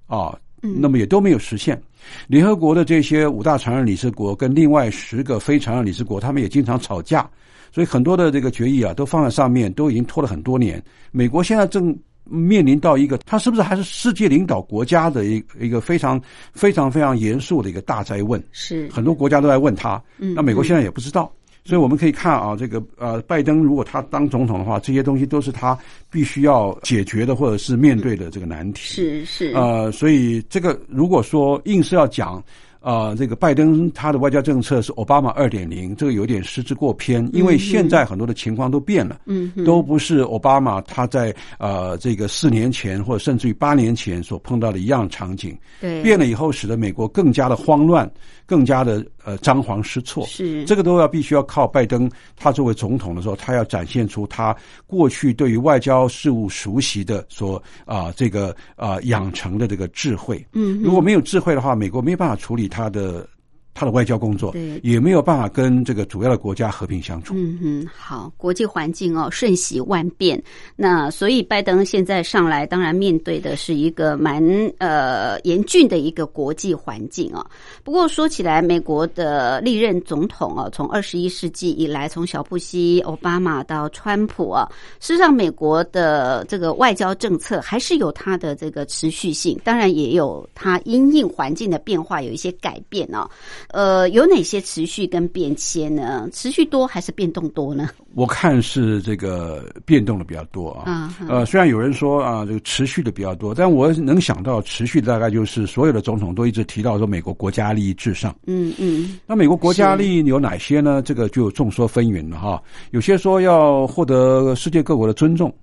啊，那么也都没有实现。联合国的这些五大常任理事国跟另外十个非常任理事国，他们也经常吵架，所以很多的这个决议啊，都放在上面，都已经拖了很多年。美国现在正面临到一个，他是不是还是世界领导国家的一一个非常非常非常严肃的一个大灾问？是很多国家都在问他，那美国现在也不知道。所以我们可以看啊，这个呃，拜登如果他当总统的话，这些东西都是他必须要解决的，或者是面对的这个难题。是是呃，所以这个如果说硬是要讲。啊，这个拜登他的外交政策是奥巴马二点零，这个有点失之过偏，因为现在很多的情况都变了，嗯，都不是奥巴马他在呃这个四年前或者甚至于八年前所碰到的一样场景，对，变了以后，使得美国更加的慌乱，更加的呃张皇失措，是。这个都要必须要靠拜登，他作为总统的时候，他要展现出他过去对于外交事务熟悉的所啊这个啊养成的这个智慧，嗯，如果没有智慧的话，美国没办法处理。他的他的外交工作，对，也没有办法跟这个主要的国家和平相处。嗯嗯，好，国际环境哦瞬息万变，那所以拜登现在上来，当然面对的是一个蛮呃严峻的一个国际环境啊。不过说起来，美国的历任总统啊，从二十一世纪以来，从小布希、奥巴马到川普啊，事实上，美国的这个外交政策还是有它的这个持续性，当然也有它因应环境的变化有一些改变啊。呃，有哪些持续跟变迁呢？持续多还是变动多呢？我看是这个变动的比较多啊。呃，虽然有人说啊，这个持续的比较多，但我能想到持续的大概就是所有的总统都一直提到说美国国家利益至上。嗯嗯。那美国国家利益有哪些呢？这个就众说纷纭了哈。有些说要获得世界各国的尊重。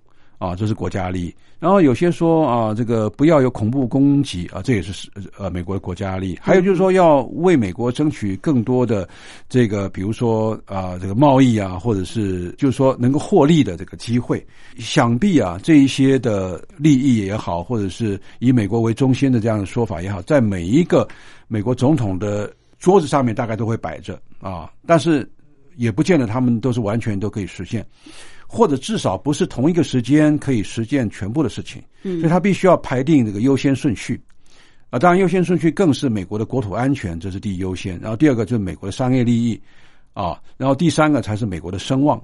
啊，这是国家利益。然后有些说啊，这个不要有恐怖攻击啊，这也是呃美国的国家利益。还有就是说要为美国争取更多的这个，比如说啊，这个贸易啊，或者是就是说能够获利的这个机会。想必啊，这一些的利益也好，或者是以美国为中心的这样的说法也好，在每一个美国总统的桌子上面大概都会摆着啊，但是也不见得他们都是完全都可以实现。或者至少不是同一个时间可以实现全部的事情，嗯，所以他必须要排定这个优先顺序，啊，当然优先顺序更是美国的国土安全，这是第一优先，然后第二个就是美国的商业利益，啊，然后第三个才是美国的声望。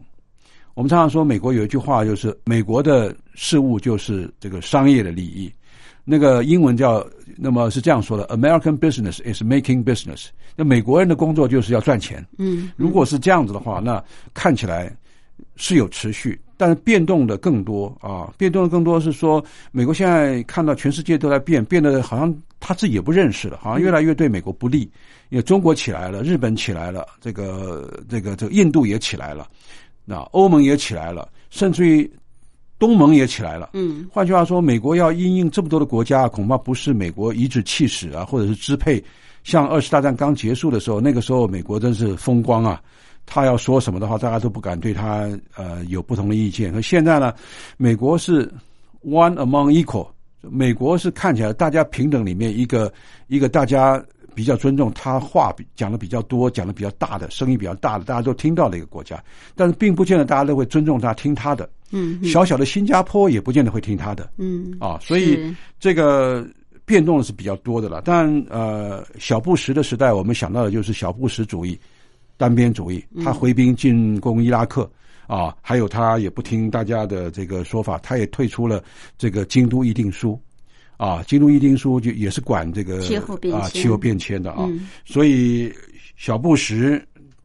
我们常常说美国有一句话，就是美国的事物就是这个商业的利益，那个英文叫那么是这样说的：American business is making business。那美国人的工作就是要赚钱，嗯，如果是这样子的话，那看起来。是有持续，但是变动的更多啊！变动的更多是说，美国现在看到全世界都在变，变得好像他自己也不认识了，好像越来越对美国不利。因为中国起来了，日本起来了，这个这个这个印度也起来了，那欧盟也起来了，甚至于东盟也起来了。嗯，换句话说，美国要因应这么多的国家，恐怕不是美国颐指气使啊，或者是支配。像二次大战刚结束的时候，那个时候美国真是风光啊。他要说什么的话，大家都不敢对他呃有不同的意见。可现在呢，美国是 one among equal，美国是看起来大家平等里面一个一个大家比较尊重他话讲的比较多、讲的比较大的、声音比较大的，大家都听到的一个国家。但是并不见得大家都会尊重他、听他的。嗯，小小的新加坡也不见得会听他的。嗯，啊，所以这个变动是比较多的了。但呃，小布什的时代，我们想到的就是小布什主义。单边主义，他回兵进攻伊拉克啊，还有他也不听大家的这个说法，他也退出了这个京都议定书啊，京都议定书就也是管这个啊气候变迁的啊，所以小布什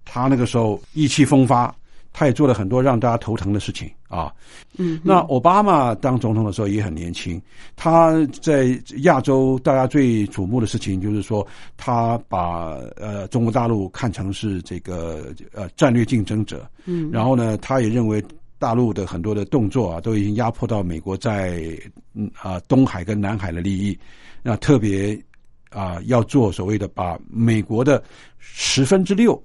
他那个时候意气风发。他也做了很多让大家头疼的事情啊。嗯，那奥巴马当总统的时候也很年轻，他在亚洲大家最瞩目的事情就是说，他把呃中国大陆看成是这个呃战略竞争者。嗯，然后呢，他也认为大陆的很多的动作啊，都已经压迫到美国在嗯啊东海跟南海的利益，那特别啊要做所谓的把美国的十分之六。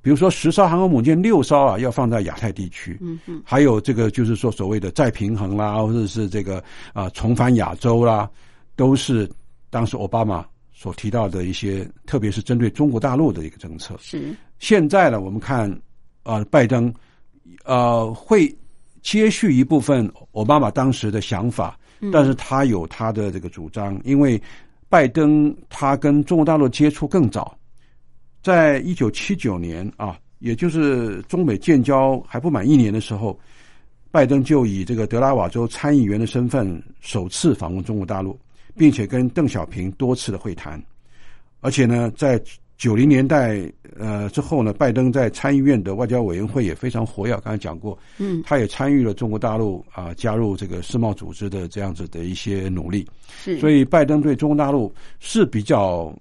比如说，十艘航空母舰六艘啊，要放在亚太地区。嗯嗯。还有这个，就是说所谓的再平衡啦，或者是这个啊重返亚洲啦，都是当时奥巴马所提到的一些，特别是针对中国大陆的一个政策。是。现在呢，我们看啊，拜登呃会接续一部分奥巴马当时的想法，但是他有他的这个主张，因为拜登他跟中国大陆接触更早，在一九七九年啊，也就是中美建交还不满一年的时候，拜登就以这个德拉瓦州参议员的身份首次访问中国大陆，并且跟邓小平多次的会谈，而且呢，在九零年代呃之后呢，拜登在参议院的外交委员会也非常活跃，刚才讲过，嗯，他也参与了中国大陆啊加入这个世贸组织的这样子的一些努力，是，所以拜登对中国大陆是比较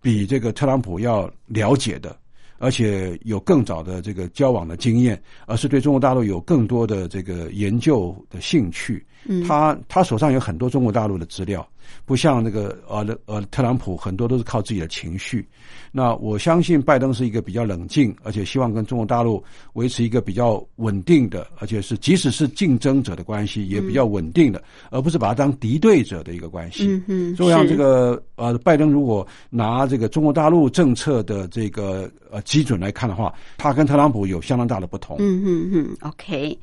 比这个特朗普要了解的，而且有更早的这个交往的经验，而是对中国大陆有更多的这个研究的兴趣。嗯，他他手上有很多中国大陆的资料，不像那个呃呃特朗普很多都是靠自己的情绪。那我相信拜登是一个比较冷静，而且希望跟中国大陆维持一个比较稳定的，而且是即使是竞争者的关系也比较稳定的，而不是把它当敌对者的一个关系。嗯嗯，就像是这个呃，拜登如果拿这个中国大陆政策的这个呃基准来看的话，他跟特朗普有相当大的不同。嗯嗯嗯，OK，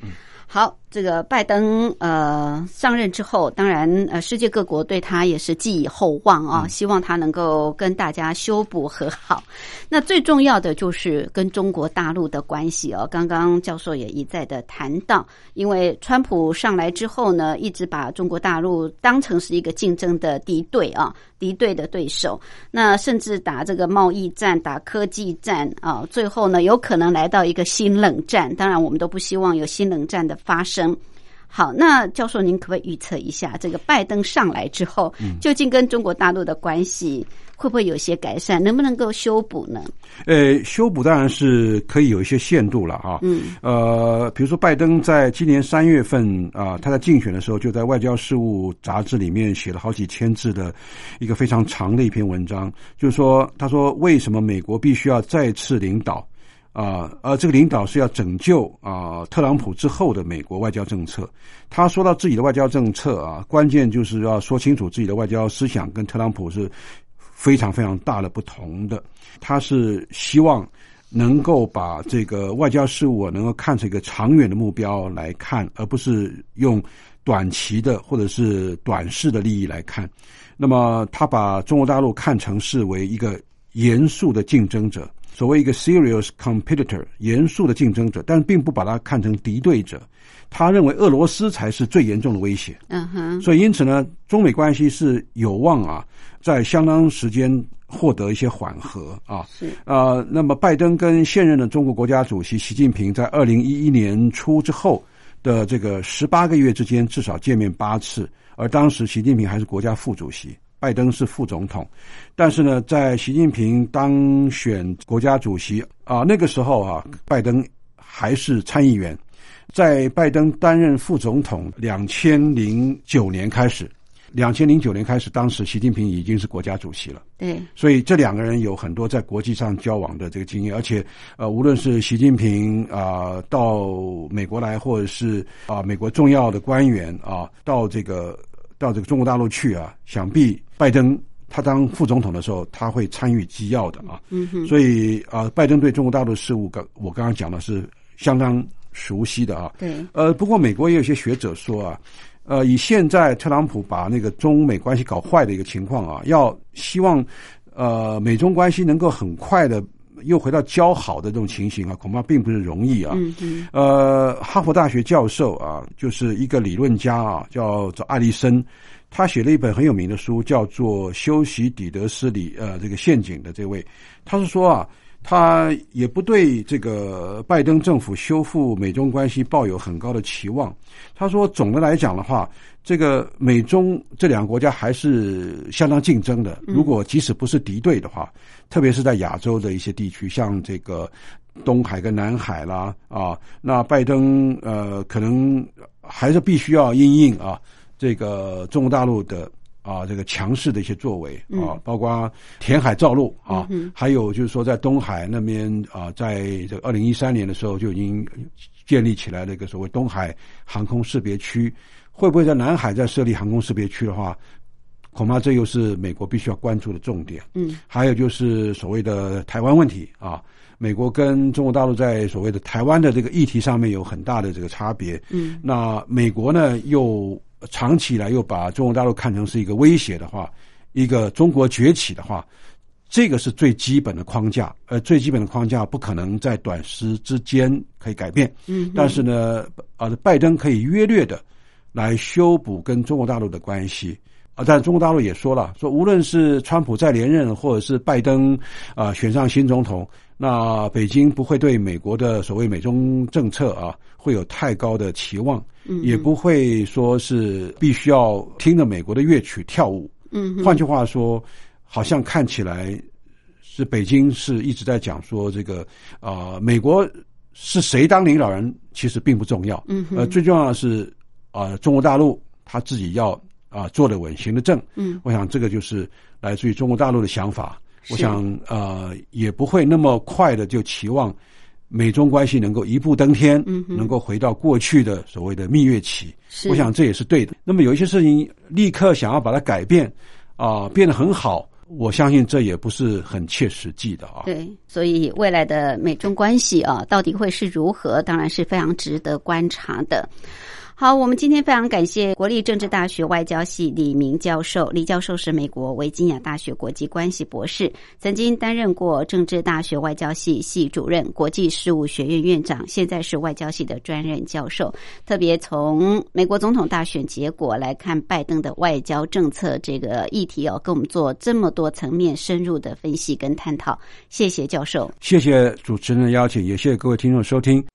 好，这个拜登呃上任之后，当然呃世界各国对他也是寄以厚望啊，希望他能够跟大家修补和好。那最重要的就是跟中国大陆的关系哦。刚刚教授也一再的谈到，因为川普上来之后呢，一直把中国大陆当成是一个竞争的敌对啊，敌对的对手。那甚至打这个贸易战、打科技战啊，最后呢，有可能来到一个新冷战。当然，我们都不希望有新冷战的发生。好，那教授，您可不可以预测一下，这个拜登上来之后，究竟跟中国大陆的关系会不会有些改善？能不能够修补呢？呃，修补当然是可以有一些限度了啊。嗯，呃，比如说拜登在今年三月份啊，他在竞选的时候就在《外交事务》杂志里面写了好几千字的一个非常长的一篇文章，就是说，他说为什么美国必须要再次领导啊？而这个领导是要拯救啊特朗普之后的美国外交政策。他说到自己的外交政策啊，关键就是要说清楚自己的外交思想跟特朗普是非常非常大的不同的。他是希望能够把这个外交事务能够看成一个长远的目标来看，而不是用短期的或者是短视的利益来看。那么，他把中国大陆看成是为一个严肃的竞争者，所谓一个 serious competitor，严肃的竞争者，但并不把它看成敌对者。他认为俄罗斯才是最严重的威胁。嗯哼，所以因此呢，中美关系是有望啊，在相当时间获得一些缓和啊。是呃，那么拜登跟现任的中国国家主席习近平在二零一一年初之后的这个十八个月之间，至少见面八次，而当时习近平还是国家副主席，拜登是副总统。但是呢，在习近平当选国家主席啊那个时候啊，拜登还是参议员。在拜登担任副总统两千零九年开始，两千零九年开始，当时习近平已经是国家主席了。对，所以这两个人有很多在国际上交往的这个经验，而且呃，无论是习近平啊、到美国来，或者是啊、美国重要的官员啊到这个到这个中国大陆去啊，想必拜登他当副总统的时候，他会参与机要的啊。嗯哼，所以啊、拜登对中国大陆事务，刚我刚刚讲的是相当熟悉的啊。对，呃，不过美国也有些学者说啊，呃，以现在特朗普把那个中美关系搞坏的一个情况啊，要希望呃美中关系能够很快的又回到交好的这种情形啊，恐怕并不是容易啊。呃，哈佛大学教授啊，就是一个理论家啊，叫做艾利森，他写了一本很有名的书，叫做《修习底德斯里呃这个陷阱》的这位，他是说啊，他也不对这个拜登政府修复美中关系抱有很高的期望。他说，总的来讲的话，这个美中这两个国家还是相当竞争的。如果即使不是敌对的话，特别是在亚洲的一些地区，像这个东海跟南海啦啊，那拜登呃可能还是必须要因应啊这个中国大陆的。啊，这个强势的一些作为啊，包括填海造陆啊，还有就是说在东海那边啊，在这二零一三年的时候就已经建立起来了一个所谓东海航空识别区，会不会在南海再设立航空识别区的话，恐怕这又是美国必须要关注的重点。嗯，还有就是所谓的台湾问题啊，美国跟中国大陆在所谓的台湾的这个议题上面有很大的这个差别。嗯，那美国呢又长期以来又把中国大陆看成是一个威胁的话，一个中国崛起的话，这个是最基本的框架。呃，最基本的框架不可能在短时之间可以改变。嗯，但是呢，啊，拜登可以约略的来修补跟中国大陆的关系。啊，但中国大陆也说了，说无论是川普再连任，或者是拜登啊选上新总统，那北京不会对美国的所谓美中政策啊会有太高的期望，嗯也不会说是必须要听着美国的乐曲跳舞。嗯，换句话说，好像看起来是北京是一直在讲说这个啊、美国是谁当领导人其实并不重要，嗯呃，最重要的是啊、中国大陆他自己要啊、坐的稳行的正，嗯，我想这个就是来自于中国大陆的想法。我想呃也不会那么快的就期望美中关系能够一步登天，嗯能够回到过去的所谓的蜜月期。我想这也是对的。那么有一些事情立刻想要把它改变啊、变得很好，我相信这也不是很切实际的啊。对，所以未来的美中关系啊，到底会是如何，当然是非常值得观察的。好，我们今天非常感谢国立政治大学外交系李明教授。李教授是美国维吉尼亚大学国际关系博士，曾经担任过政治大学外交系系主任、国际事务学院院长，现在是外交系的专任教授。特别从美国总统大选结果来看，拜登的外交政策这个议题哦，跟我们做这么多层面深入的分析跟探讨。谢谢教授。谢谢主持人的邀请，也谢谢各位听众收听。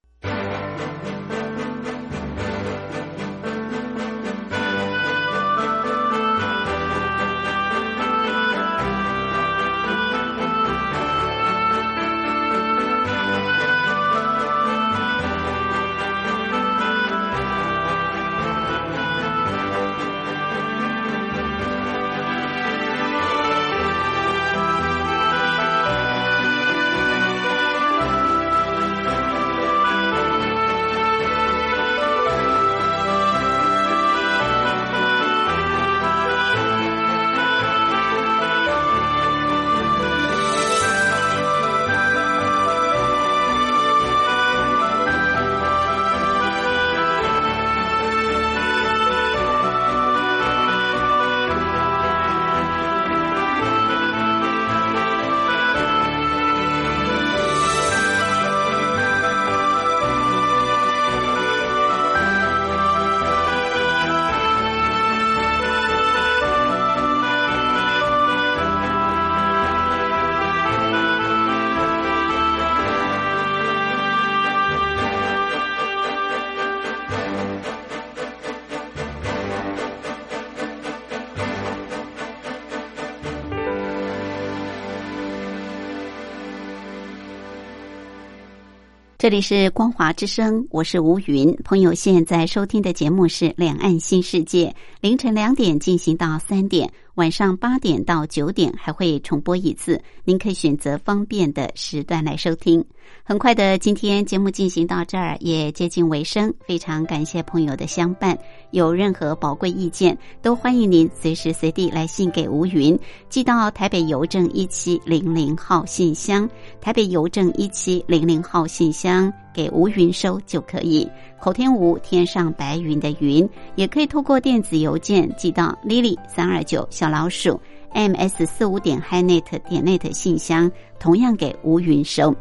这里是光华之声，我是吴云。朋友现在收听的节目是《两岸新世界》，凌晨两点进行到三点，晚上八点到九点还会重播一次，您可以选择方便的时段来收听。很快的，今天节目进行到这儿也接近尾声，非常感谢朋友的相伴。有任何宝贵意见，都欢迎您随时随地来信给吴云，寄到台北邮政一七零零号信箱，台北邮政一七零零号信箱给吴云收就可以。口天吴天上白云的云，也可以透过电子邮件寄到 lily 三二九小老鼠 ms 四五点 highnet 点 net 信箱，同样给吴云收。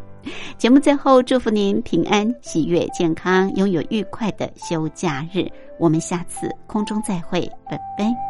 节目最后，祝福您平安、喜悦、健康，拥有愉快的休假日。我们下次空中再会，拜拜。